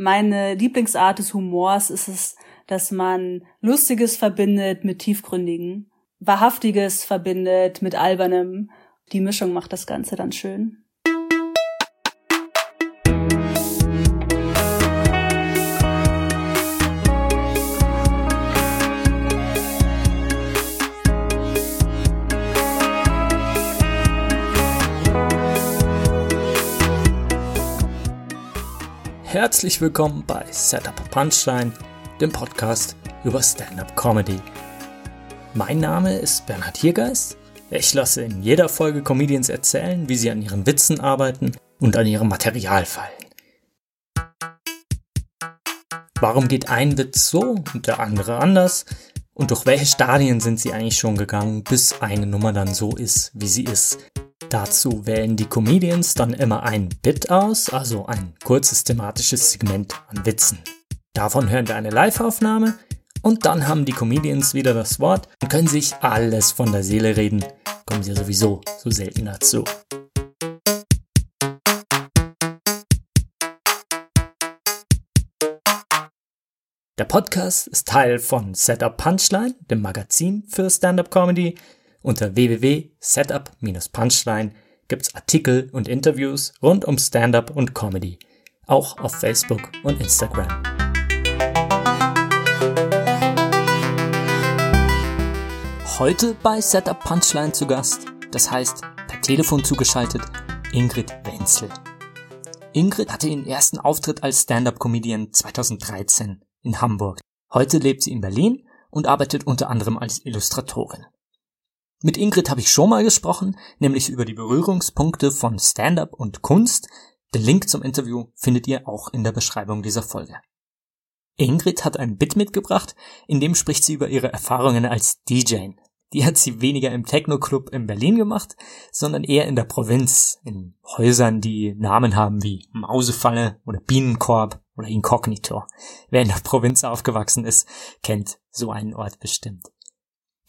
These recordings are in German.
Meine Lieblingsart des Humors ist es, dass man Lustiges verbindet mit Tiefgründigen, Wahrhaftiges verbindet mit Albernem. Die Mischung macht das Ganze dann schön. Herzlich willkommen bei Setup Punchline, dem Podcast über Stand-up Comedy. Mein Name ist Bernhard Hiergeist. Ich lasse in jeder Folge Comedians erzählen, wie sie an ihren Witzen arbeiten und an ihrem Material fallen. Warum geht ein Witz so und der andere anders? Und durch welche Stadien sind sie eigentlich schon gegangen, bis eine Nummer dann so ist, wie sie ist? Dazu wählen die Comedians dann immer ein Bit aus, also ein kurzes thematisches Segment an Witzen. Davon hören wir eine Live-Aufnahme und dann haben die Comedians wieder das Wort und können sich alles von der Seele reden. Kommen sie ja sowieso so selten dazu. Der Podcast ist Teil von Setup Punchline, dem Magazin für Stand-up Comedy unter www.setup-punchline gibt's Artikel und Interviews rund um Stand-up und Comedy, auch auf Facebook und Instagram. Heute bei Setup Punchline zu Gast, das heißt per Telefon zugeschaltet, Ingrid Wenzel. Ingrid hatte ihren ersten Auftritt als Stand-up-Comedian 2013 in Hamburg. Heute lebt sie in Berlin und arbeitet unter anderem als Illustratorin. Mit Ingrid habe ich schon mal gesprochen, nämlich über die Berührungspunkte von Stand-up und Kunst. Den Link zum Interview findet ihr auch in der Beschreibung dieser Folge. Ingrid hat ein Bit mitgebracht, in dem spricht sie über ihre Erfahrungen als DJ. Die hat sie weniger im Techno-Club in Berlin gemacht, sondern eher in der Provinz, in Häusern, die Namen haben wie Mausefalle oder Bienenkorb oder Inkognito. Wer in der Provinz aufgewachsen ist, kennt so einen Ort bestimmt.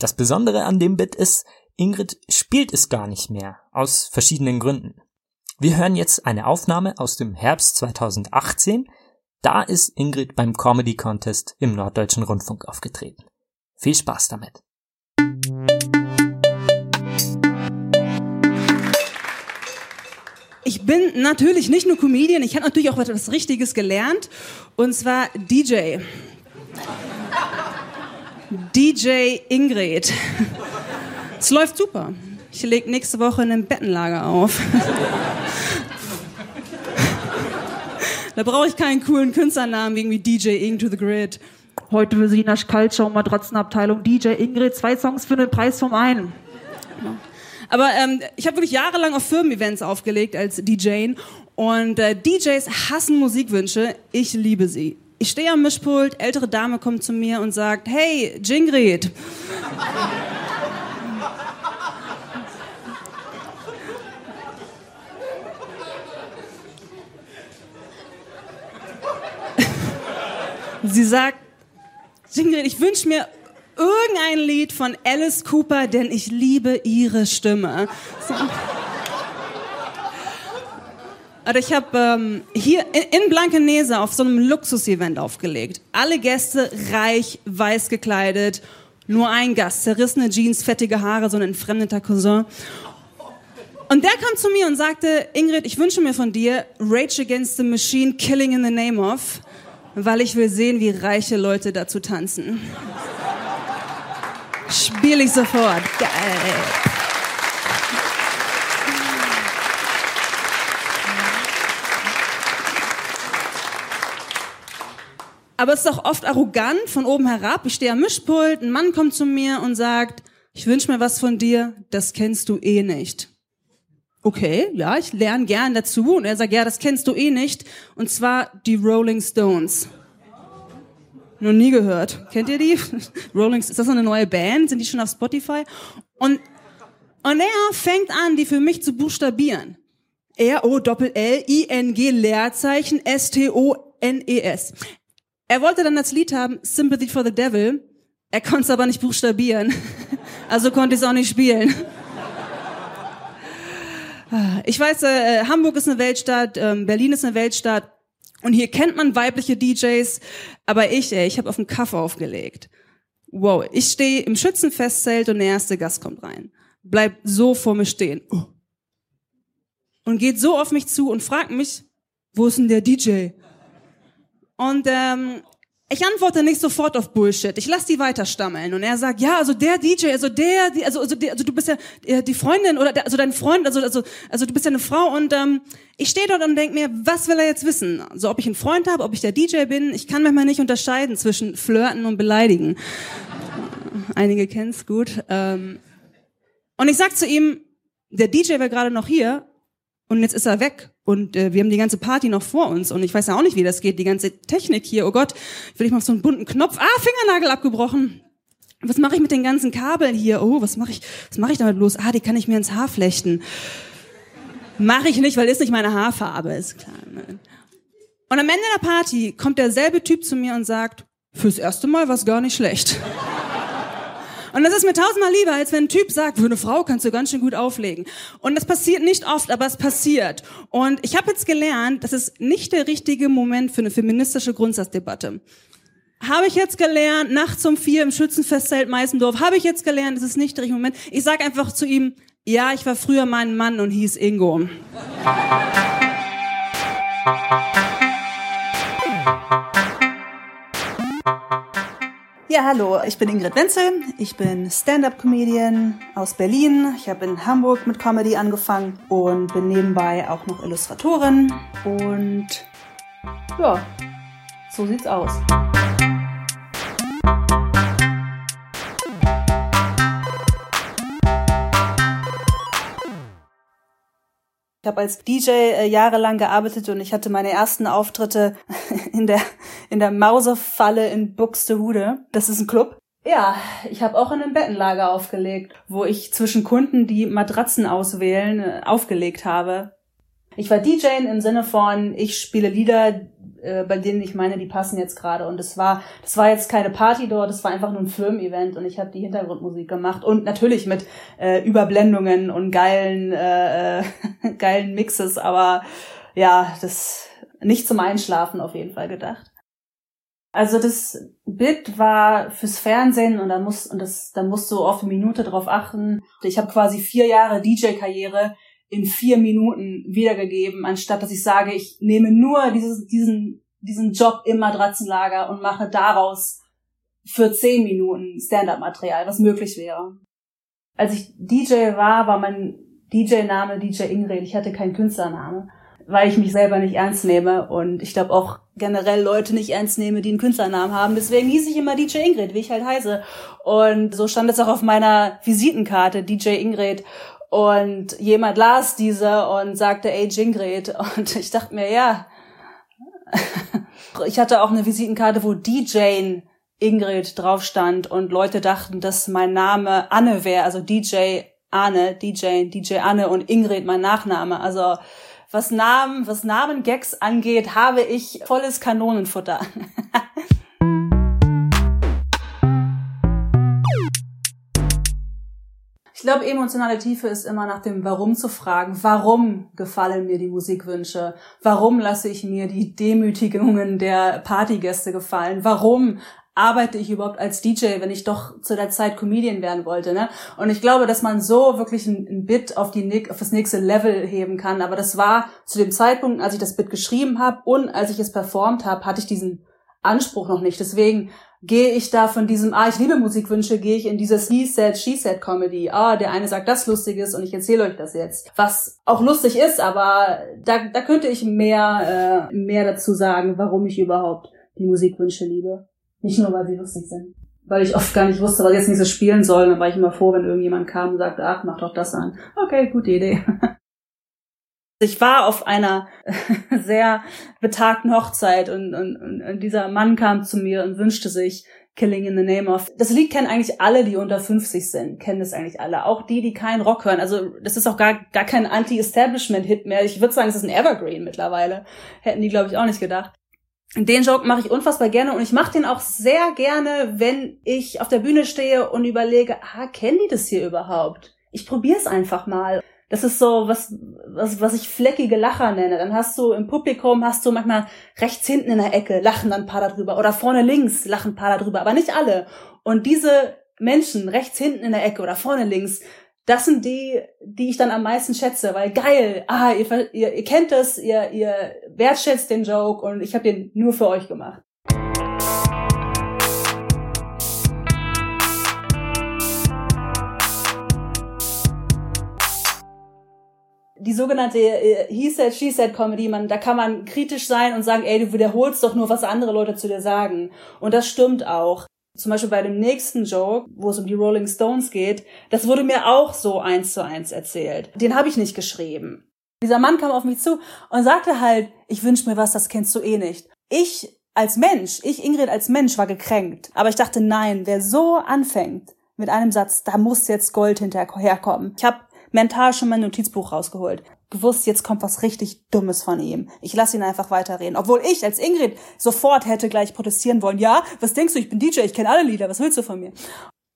Das Besondere an dem Bit ist, Ingrid spielt es gar nicht mehr, aus verschiedenen Gründen. Wir hören jetzt eine Aufnahme aus dem Herbst 2018. Da ist Ingrid beim Comedy Contest im Norddeutschen Rundfunk aufgetreten. Viel Spaß damit. Ich bin natürlich nicht nur Comedian, ich habe natürlich auch etwas Richtiges gelernt, und zwar DJ. DJ Ingrid. Es läuft super. Ich lege nächste Woche in einem Bettenlager auf. da brauche ich keinen coolen Künstlernamen wie irgendwie DJ Ing to the Grid. Heute für Sie in der Kaltschau Matratzenabteilung DJ Ingrid, zwei Songs für den Preis vom einen. Aber ähm, ich habe wirklich jahrelang auf Firmen-Events aufgelegt als DJ und äh, DJs hassen Musikwünsche. Ich liebe sie. Ich stehe am Mischpult, ältere Dame kommt zu mir und sagt, hey, Jingrid. Sie sagt, Jingrid, ich wünsche mir irgendein Lied von Alice Cooper, denn ich liebe ihre Stimme. So. Also ich habe ähm, hier in, in Blankenese auf so einem Luxus-Event aufgelegt. Alle Gäste reich, weiß gekleidet. Nur ein Gast, zerrissene Jeans, fettige Haare, so ein entfremdeter Cousin. Und der kam zu mir und sagte, Ingrid, ich wünsche mir von dir Rage Against the Machine, Killing in the Name of, weil ich will sehen, wie reiche Leute dazu tanzen. Spiel ich sofort. Geil. Aber es ist auch oft arrogant von oben herab. Ich stehe am Mischpult, ein Mann kommt zu mir und sagt, ich wünsche mir was von dir, das kennst du eh nicht. Okay, ja, ich lerne gern dazu. Und er sagt, ja, das kennst du eh nicht. Und zwar die Rolling Stones. Noch nie gehört. Kennt ihr die? Rolling, ist das eine neue Band? Sind die schon auf Spotify? Und, und er fängt an, die für mich zu buchstabieren. R-O-L-L-I-N-G Leerzeichen S-T-O-N-E-S. Er wollte dann das Lied haben, Sympathy for the Devil. Er konnte es aber nicht buchstabieren. Also konnte ich es auch nicht spielen. Ich weiß, äh, Hamburg ist eine Weltstadt, ähm, Berlin ist eine Weltstadt. Und hier kennt man weibliche DJs, aber ich, ey, ich habe auf den Kaff aufgelegt. Wow, ich stehe im Schützenfestzelt und der erste Gast kommt rein. Bleibt so vor mir stehen. Oh. Und geht so auf mich zu und fragt mich, wo ist denn der DJ? Und ähm, ich antworte nicht sofort auf Bullshit. Ich lass die weiter stammeln und er sagt, ja, also der DJ, also der, die, also also, die, also du bist ja äh, die Freundin oder der, also dein Freund, also also also du bist ja eine Frau und ähm, ich stehe dort und denk mir, was will er jetzt wissen? Also ob ich einen Freund habe, ob ich der DJ bin, ich kann manchmal nicht unterscheiden zwischen Flirten und Beleidigen. Einige kennen's gut. Ähm, und ich sag zu ihm, der DJ war gerade noch hier und jetzt ist er weg und äh, wir haben die ganze Party noch vor uns und ich weiß ja auch nicht, wie das geht, die ganze Technik hier. Oh Gott, will ich mal auf so einen bunten Knopf. Ah, Fingernagel abgebrochen. Was mache ich mit den ganzen Kabeln hier? Oh, was mache ich? Was mache ich damit bloß? Ah, die kann ich mir ins Haar flechten. Mache ich nicht, weil ist nicht meine Haarfarbe, ist klar. Ne? Und am Ende der Party kommt derselbe Typ zu mir und sagt, fürs erste Mal war's gar nicht schlecht. Und das ist mir tausendmal lieber, als wenn ein Typ sagt, für eine Frau kannst du ganz schön gut auflegen. Und das passiert nicht oft, aber es passiert. Und ich habe jetzt gelernt, das ist nicht der richtige Moment für eine feministische Grundsatzdebatte. Habe ich jetzt gelernt, nachts um vier im Schützenfestzelt Meißendorf, habe ich jetzt gelernt, das ist nicht der richtige Moment. Ich sage einfach zu ihm, ja, ich war früher mal ein Mann und hieß Ingo. Ja, hallo, ich bin Ingrid Wenzel. Ich bin Stand-up-Comedian aus Berlin. Ich habe in Hamburg mit Comedy angefangen und bin nebenbei auch noch Illustratorin. Und ja, so sieht's aus. Ich habe als DJ äh, jahrelang gearbeitet und ich hatte meine ersten Auftritte in der in der Mausefalle in Buxtehude. Das ist ein Club. Ja, ich habe auch in einem Bettenlager aufgelegt, wo ich zwischen Kunden, die Matratzen auswählen, äh, aufgelegt habe. Ich war DJ im Sinne von, ich spiele Lieder, äh, bei denen ich meine, die passen jetzt gerade. Und es war, das war jetzt keine Party dort, das war einfach nur ein Firmen-Event und ich habe die Hintergrundmusik gemacht und natürlich mit äh, Überblendungen und geilen, äh, äh geilen Mixes, aber ja, das nicht zum Einschlafen auf jeden Fall gedacht. Also das Bit war fürs Fernsehen und da muss und das da musst du auf eine Minute drauf achten. Ich habe quasi vier Jahre DJ-Karriere in vier Minuten wiedergegeben, anstatt dass ich sage, ich nehme nur dieses, diesen, diesen Job im Matratzenlager und mache daraus für zehn Minuten Stand-up-Material, was möglich wäre. Als ich DJ war, war mein DJ-Name DJ Ingrid. Ich hatte keinen Künstlername, weil ich mich selber nicht ernst nehme und ich glaube auch generell Leute nicht ernst nehme, die einen Künstlernamen haben. Deswegen hieß ich immer DJ Ingrid, wie ich halt heiße. Und so stand es auch auf meiner Visitenkarte, DJ Ingrid. Und jemand las diese und sagte, ey, Jingrid. Und ich dachte mir, ja. ich hatte auch eine Visitenkarte, wo DJ Ingrid drauf stand und Leute dachten, dass mein Name Anne wäre, also DJ Anne, DJ, DJ Anne und Ingrid mein Nachname. Also was Namen, was Namen-Gags angeht, habe ich volles Kanonenfutter. Ich glaube, emotionale Tiefe ist immer nach dem Warum zu fragen. Warum gefallen mir die Musikwünsche? Warum lasse ich mir die Demütigungen der Partygäste gefallen? Warum arbeite ich überhaupt als DJ, wenn ich doch zu der Zeit Comedian werden wollte? Ne? Und ich glaube, dass man so wirklich ein, ein Bit auf, die, auf das nächste Level heben kann. Aber das war zu dem Zeitpunkt, als ich das Bit geschrieben habe und als ich es performt habe, hatte ich diesen Anspruch noch nicht. Deswegen gehe ich da von diesem, ah, ich liebe Musikwünsche, gehe ich in dieses He said, she said Comedy. Ah, der eine sagt das Lustiges und ich erzähle euch das jetzt. Was auch lustig ist, aber da, da könnte ich mehr, äh, mehr dazu sagen, warum ich überhaupt die Musikwünsche liebe. Nicht nur, weil sie lustig sind. Weil ich oft gar nicht wusste, was ich jetzt nicht so spielen soll. Dann war ich immer froh, wenn irgendjemand kam und sagte, ach, mach doch das an. Okay, gute Idee. Ich war auf einer sehr betagten Hochzeit und, und, und dieser Mann kam zu mir und wünschte sich Killing in the Name of. Das Lied kennen eigentlich alle, die unter 50 sind, kennen das eigentlich alle. Auch die, die keinen Rock hören. Also das ist auch gar, gar kein Anti-Establishment-Hit mehr. Ich würde sagen, es ist ein Evergreen mittlerweile. Hätten die, glaube ich, auch nicht gedacht. Den Joke mache ich unfassbar gerne und ich mache den auch sehr gerne, wenn ich auf der Bühne stehe und überlege, ah, kennen die das hier überhaupt? Ich probiere es einfach mal Das ist so was, was, was ich fleckige Lacher nenne. Dann hast du im Publikum, hast du manchmal rechts hinten in der Ecke lachen dann ein paar darüber oder vorne links lachen ein paar darüber, aber nicht alle. Und diese Menschen rechts hinten in der Ecke oder vorne links, das sind die, die ich dann am meisten schätze, weil geil, ah, ihr, ihr, ihr kennt es, ihr, ihr wertschätzt den Joke und ich habe den nur für euch gemacht. die sogenannte äh, He said, she said Comedy, man, da kann man kritisch sein und sagen, ey, du wiederholst doch nur, was andere Leute zu dir sagen. Und das stimmt auch. Zum Beispiel bei dem nächsten Joke, wo es um die Rolling Stones geht, das wurde mir auch so eins zu eins erzählt. Den habe ich nicht geschrieben. Dieser Mann kam auf mich zu und sagte halt, ich wünsch mir was, das kennst du eh nicht. Ich als Mensch, ich Ingrid als Mensch war gekränkt. Aber ich dachte, nein, wer so anfängt mit einem Satz, da muss jetzt Gold hinterherkommen. Ich habe mental schon mein Notizbuch rausgeholt. Gewusst, jetzt kommt was richtig Dummes von ihm. Ich lasse ihn einfach weiterreden. Obwohl ich als Ingrid sofort hätte gleich protestieren wollen. Ja, was denkst du, ich bin DJ, ich kenne alle Lieder, was willst du von mir?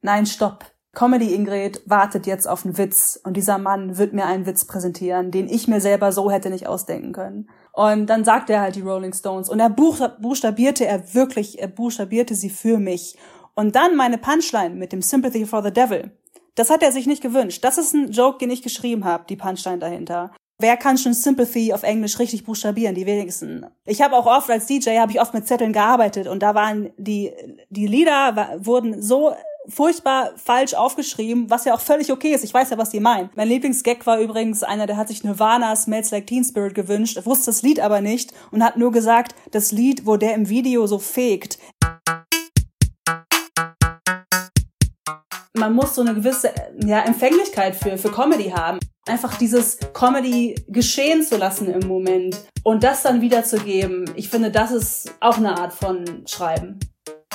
Nein, stopp. Comedy Ingrid wartet jetzt auf einen Witz und dieser Mann wird mir einen Witz präsentieren, den ich mir selber so hätte nicht ausdenken können. Und dann sagt er halt die Rolling Stones und er buchstabierte er wirklich, er buchstabierte sie für mich. Und dann meine Punchline mit dem Sympathy for the Devil. Das hat er sich nicht gewünscht. Das ist ein Joke, den ich geschrieben habe, die Punchline dahinter. Wer kann schon Sympathy auf Englisch richtig buchstabieren? Die wenigsten. Ich habe auch oft als DJ habe ich oft mit Zetteln gearbeitet und da waren die die Lieder wurden so furchtbar falsch aufgeschrieben, was ja auch völlig okay ist. Ich weiß ja, was die meinen. Mein Lieblingsgag war übrigens einer, der hat sich Nirvana Smells Like Teen Spirit gewünscht, wusste das Lied aber nicht und hat nur gesagt, das Lied, wo der im Video so fegt. man muss so eine gewisse ja, Empfänglichkeit für, für Comedy haben. Einfach dieses Comedy geschehen zu lassen im Moment und das dann wiederzugeben. Ich finde, das ist auch eine Art von Schreiben.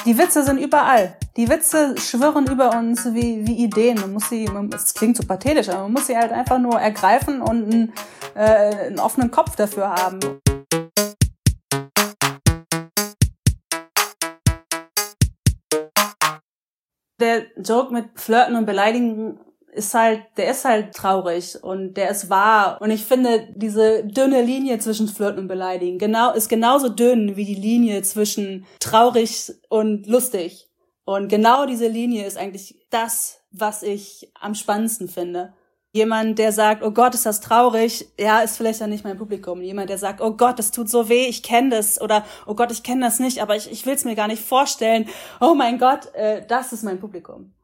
Die Witze sind überall. Die Witze schwirren über uns wie, wie Ideen. Man muss sie, es klingt so pathetisch, aber man muss sie halt einfach nur ergreifen und einen, äh, einen offenen Kopf dafür haben. der Joke mit Flirten und Beleidigen ist halt, der ist halt traurig und der ist wahr. Und ich finde, diese dünne Linie zwischen Flirten und Beleidigen genau, ist genauso dünn wie die Linie zwischen traurig und lustig. Und genau diese Linie ist eigentlich das, was ich am spannendsten finde. Jemand, der sagt, oh Gott, ist das traurig, ja, ist vielleicht dann nicht mein Publikum. Jemand, der sagt, oh Gott, das tut so weh, ich kenne das. Oder, oh Gott, ich kenne das nicht, aber ich, ich will es mir gar nicht vorstellen. Oh mein Gott, äh, das ist mein Publikum.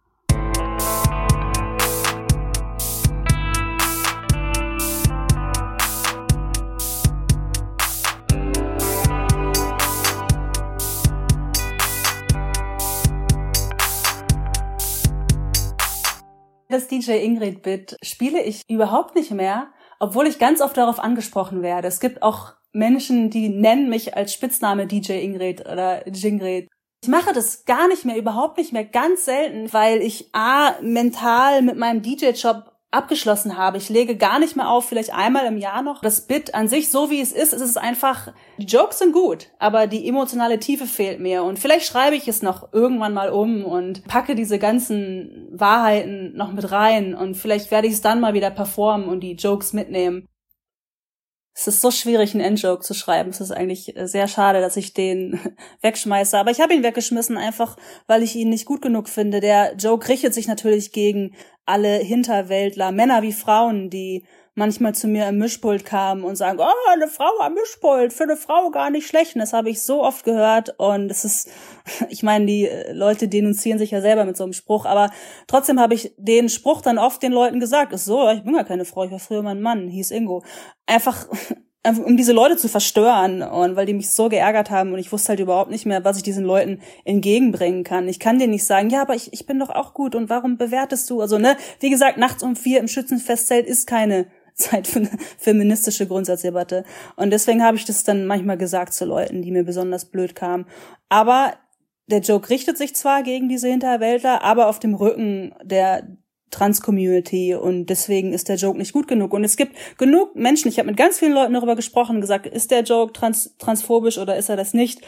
Das DJ Ingrid Bit spiele ich überhaupt nicht mehr, obwohl ich ganz oft darauf angesprochen werde. Es gibt auch Menschen, die nennen mich als Spitzname DJ Ingrid oder Jingrid. Ich mache das gar nicht mehr, überhaupt nicht mehr, ganz selten, weil ich A, mental mit meinem DJ-Job abgeschlossen habe. Ich lege gar nicht mehr auf, vielleicht einmal im Jahr noch. Das Bit an sich, so wie es ist, ist es einfach, die Jokes sind gut, aber die emotionale Tiefe fehlt mir. Und vielleicht schreibe ich es noch irgendwann mal um und packe diese ganzen Wahrheiten noch mit rein. Und vielleicht werde ich es dann mal wieder performen und die Jokes mitnehmen. Es ist so schwierig, einen Endjoke zu schreiben. Es ist eigentlich sehr schade, dass ich den wegschmeiße. Aber ich habe ihn weggeschmissen, einfach weil ich ihn nicht gut genug finde. Der Joke richtet sich natürlich gegen alle Hinterwäldler, Männer wie Frauen, die manchmal zu mir im Mischpult kamen und sagen, oh, eine Frau am Mischpult, für eine Frau gar nicht schlecht. Und das habe ich so oft gehört und es ist, ich meine, die Leute denunzieren sich ja selber mit so einem Spruch, aber trotzdem habe ich den Spruch dann oft den Leuten gesagt, ist so, ich bin gar keine Frau, ich war früher mein Mann, hieß Ingo. Einfach um diese Leute zu verstören und weil die mich so geärgert haben und ich wusste halt überhaupt nicht mehr, was ich diesen Leuten entgegenbringen kann. Ich kann denen nicht sagen, ja, aber ich, ich bin doch auch gut und warum bewertest du? Also, ne, wie gesagt, nachts um vier im Schützenfestzelt ist keine Zeit für eine feministische Grundsatzdebatte. Und deswegen habe ich das dann manchmal gesagt zu Leuten, die mir besonders blöd kamen. Aber der Joke richtet sich zwar gegen diese Hinterwäldler, aber auf dem Rücken der Trans-Community und deswegen ist der Joke nicht gut genug. Und es gibt genug Menschen, ich habe mit ganz vielen Leuten darüber gesprochen, gesagt, ist der Joke trans transphobisch oder ist er das nicht?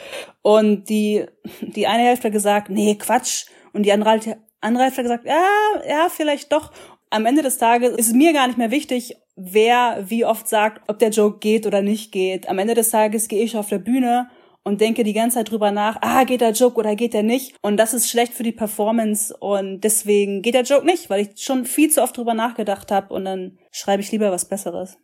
Und die, die eine Hälfte gesagt, nee, Quatsch. Und die andere, andere Hälfte gesagt, ja, ja, vielleicht doch. Am Ende des Tages ist es mir gar nicht mehr wichtig, wer wie oft sagt, ob der Joke geht oder nicht geht. Am Ende des Tages gehe ich auf der Bühne und denke die ganze Zeit drüber nach, ah, geht der Joke oder geht der nicht? Und das ist schlecht für die Performance und deswegen geht der Joke nicht, weil ich schon viel zu oft drüber nachgedacht habe und dann schreibe ich lieber was Besseres.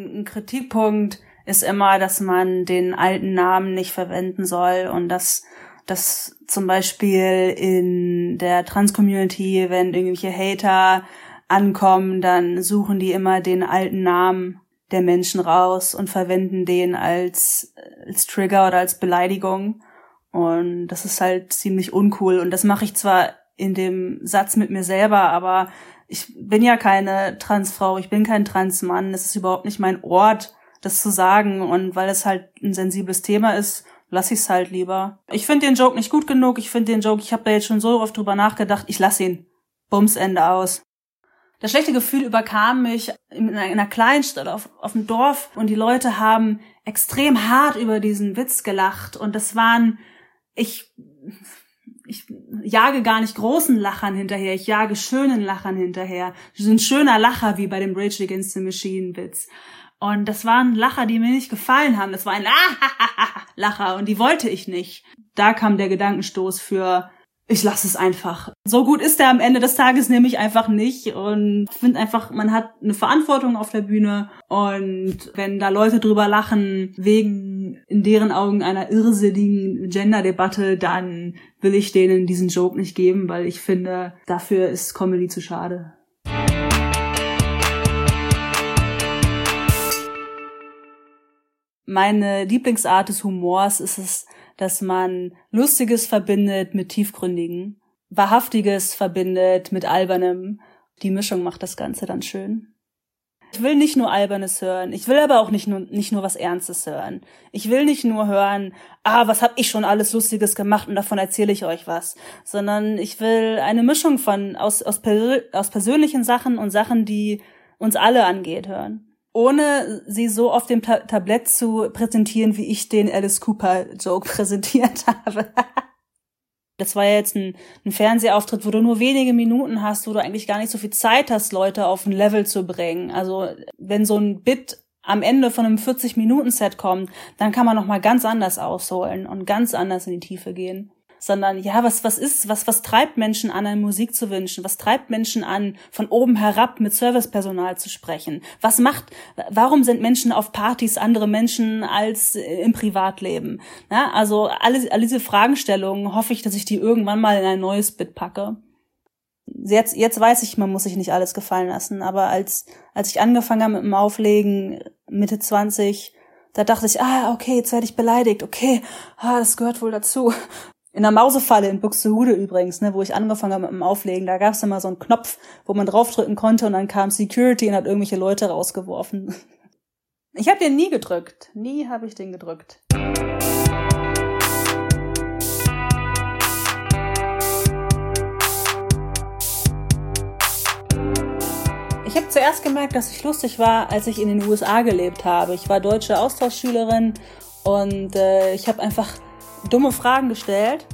Ein Kritikpunkt ist immer, dass man den alten Namen nicht verwenden soll und dass dass zum Beispiel in der Trans-Community, wenn irgendwelche Hater ankommen, dann suchen die immer den alten Namen der Menschen raus und verwenden den als, als Trigger oder als Beleidigung. Und das ist halt ziemlich uncool. Und das mache ich zwar in dem Satz mit mir selber, aber ich bin ja keine Transfrau, ich bin kein Transmann. Es ist überhaupt nicht mein Ort, das zu sagen. Und weil es halt ein sensibles Thema ist, lasse ich es halt lieber. Ich finde den Joke nicht gut genug. Ich finde den Joke, ich habe da jetzt schon so oft drüber nachgedacht, ich lasse ihn. Bums, Ende aus. Das schlechte Gefühl überkam mich in einer Kleinstadt auf, auf dem Dorf und die Leute haben extrem hart über diesen Witz gelacht und das waren, ich, ich jage gar nicht großen Lachern hinterher, ich jage schönen Lachern hinterher. Das ist ein schöner Lacher wie bei dem Rage Against the Machine Witz. Und das waren Lacher, die mir nicht gefallen haben. Das war ein Lacher und die wollte ich nicht. Da kam der Gedankenstoß für ich lasse es einfach. So gut ist er am Ende des Tages nämlich einfach nicht und finde einfach, man hat eine Verantwortung auf der Bühne und wenn da Leute drüber lachen wegen in deren Augen einer irrsinnigen Gender-Debatte, dann will ich denen diesen Joke nicht geben, weil ich finde, dafür ist Comedy zu schade. Meine Lieblingsart des Humors ist es, dass man Lustiges verbindet mit Tiefgründigen, Wahrhaftiges verbindet mit Albernem. Die Mischung macht das Ganze dann schön. Ich will nicht nur Albernes hören. Ich will aber auch nicht nur, nicht nur was Ernstes hören. Ich will nicht nur hören, ah, was hab ich schon alles Lustiges gemacht und davon erzähle ich euch was. Sondern ich will eine Mischung von, aus, aus, aus persönlichen Sachen und Sachen, die uns alle angeht, hören ohne sie so auf dem Ta Tablett zu präsentieren, wie ich den Alice Cooper Joke präsentiert habe. das war ja jetzt ein, ein Fernsehauftritt, wo du nur wenige Minuten hast, wo du eigentlich gar nicht so viel Zeit hast, Leute auf ein Level zu bringen. Also wenn so ein Bit am Ende von einem 40-Minuten-Set kommt, dann kann man noch mal ganz anders ausholen und ganz anders in die Tiefe gehen sondern ja, was, was ist, was, was treibt Menschen an, eine Musik zu wünschen? Was treibt Menschen an, von oben herab mit Servicepersonal zu sprechen? Was macht, warum sind Menschen auf Partys andere Menschen als im Privatleben? Ja, also alle, alle diese Fragestellungen hoffe ich, dass ich die irgendwann mal in ein neues Bit packe. Jetzt, jetzt weiß ich, man muss sich nicht alles gefallen lassen, aber als, als ich angefangen habe mit dem Auflegen, Mitte 20, da dachte ich, ah, okay, jetzt werde ich beleidigt, okay, ah, das gehört wohl dazu. In der Mausefalle in Buxtehude übrigens, ne, wo ich angefangen habe mit dem Auflegen, da gab es immer so einen Knopf, wo man draufdrücken konnte und dann kam Security und hat irgendwelche Leute rausgeworfen. Ich habe den nie gedrückt. Nie habe ich den gedrückt. Ich habe zuerst gemerkt, dass ich lustig war, als ich in den USA gelebt habe. Ich war deutsche Austauschschülerin und äh, ich habe einfach dumme Fragen gestellt.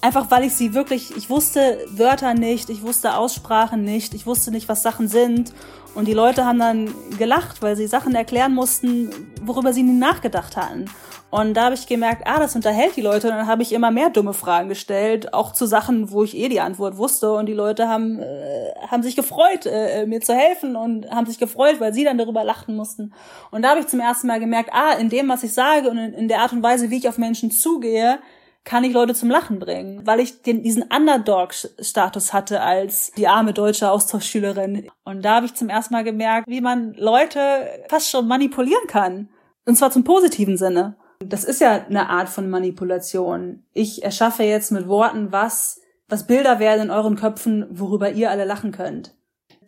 Einfach weil ich sie wirklich, ich wusste Wörter nicht, ich wusste Aussprachen nicht, ich wusste nicht, was Sachen sind. Und die Leute haben dann gelacht, weil sie Sachen erklären mussten, worüber sie nie nachgedacht hatten. Und da habe ich gemerkt, ah, das unterhält die Leute. Und dann habe ich immer mehr dumme Fragen gestellt, auch zu Sachen, wo ich eh die Antwort wusste. Und die Leute haben, äh, haben sich gefreut, äh, mir zu helfen und haben sich gefreut, weil sie dann darüber lachen mussten. Und da habe ich zum ersten Mal gemerkt, ah, in dem, was ich sage und in, in der Art und Weise, wie ich auf Menschen zugehe, kann ich Leute zum Lachen bringen, weil ich den, diesen Underdog-Status hatte als die arme deutsche Austauschschülerin. Und da habe ich zum ersten Mal gemerkt, wie man Leute fast schon manipulieren kann. Und zwar zum positiven Sinne. Das ist ja eine Art von Manipulation. Ich erschaffe jetzt mit Worten was, was Bilder werden in euren Köpfen, worüber ihr alle lachen könnt.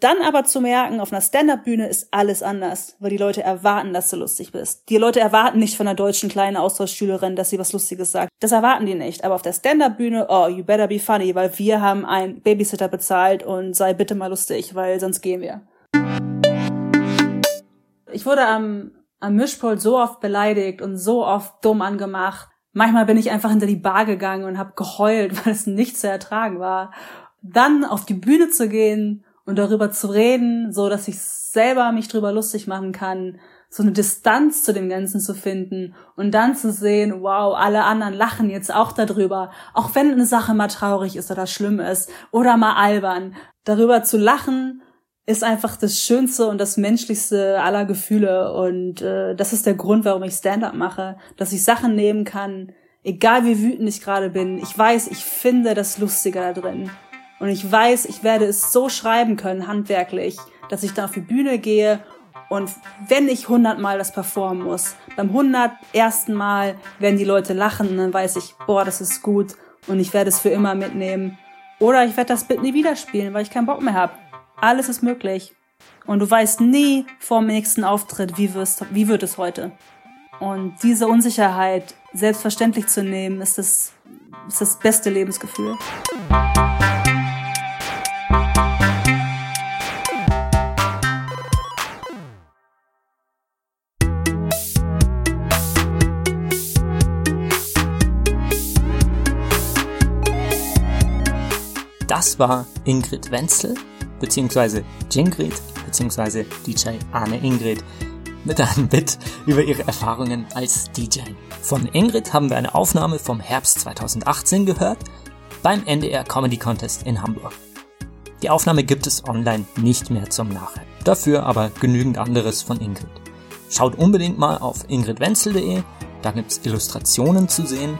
Dann aber zu merken, auf einer Stand-up-Bühne ist alles anders, weil die Leute erwarten, dass du lustig bist. Die Leute erwarten nicht von einer deutschen kleinen Austauschschülerin, dass sie was Lustiges sagt. Das erwarten die nicht. Aber auf der Stand-up-Bühne, oh, you better be funny, weil wir haben einen Babysitter bezahlt und sei bitte mal lustig, weil sonst gehen wir. Ich wurde am, am Mischpult so oft beleidigt und so oft dumm angemacht. Manchmal bin ich einfach hinter die Bar gegangen und habe geheult, weil es nicht zu ertragen war. Dann auf die Bühne zu gehen und darüber zu reden, so dass ich selber mich drüber lustig machen kann, so eine Distanz zu dem Ganzen zu finden und dann zu sehen, wow, alle anderen lachen jetzt auch darüber, auch wenn eine Sache mal traurig ist oder schlimm ist oder mal albern. Darüber zu lachen ist einfach das Schönste und das Menschlichste aller Gefühle. Und äh, das ist der Grund, warum ich Stand-up mache, dass ich Sachen nehmen kann, egal wie wütend ich gerade bin. Ich weiß, ich finde das Lustige da drin. Und ich weiß, ich werde es so schreiben können, handwerklich, dass ich dann auf die Bühne gehe und wenn ich hundertmal das performen muss, beim hundertersten Mal werden die Leute lachen und dann weiß ich, boah, das ist gut und ich werde es für immer mitnehmen. Oder ich werde das Bit nie wieder spielen, weil ich keinen Bock mehr habe. Alles ist möglich. Und du weißt nie vor dem nächsten Auftritt, wie, wirst, wie wird es heute. Und diese Unsicherheit selbstverständlich zu nehmen, ist das, ist das beste Lebensgefühl. Das war Ingrid Wenzel beziehungsweise Jingrid, beziehungsweise DJ Arne Ingrid mit einem Bit über ihre Erfahrungen als DJ. Von Ingrid haben wir eine Aufnahme vom Herbst 2018 gehört beim NDR Comedy Contest in Hamburg. Die Aufnahme gibt es online nicht mehr zum Nachhören. Dafür aber genügend anderes von Ingrid. Schaut unbedingt mal auf ingridwenzel.de, da gibt es Illustrationen zu sehen.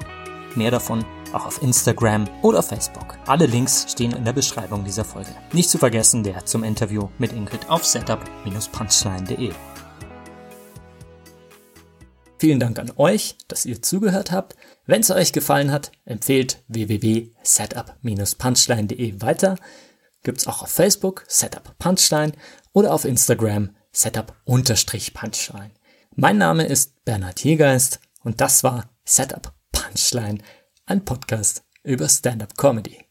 Mehr davon auch auf Instagram oder Facebook. Alle Links stehen in der Beschreibung dieser Folge. Nicht zu vergessen der zum Interview mit Ingrid auf setup-punchline.de. Vielen Dank an euch, dass ihr zugehört habt. Wenn es euch gefallen hat, empfehlt www.setup-punchline.de weiter. Gibt's auch auf Facebook Setup Punchline oder auf Instagram Setup-Punchline. Mein Name ist Bernhard Hiergeist und das war Setup Punchline ein Podcast über Stand-up Comedy.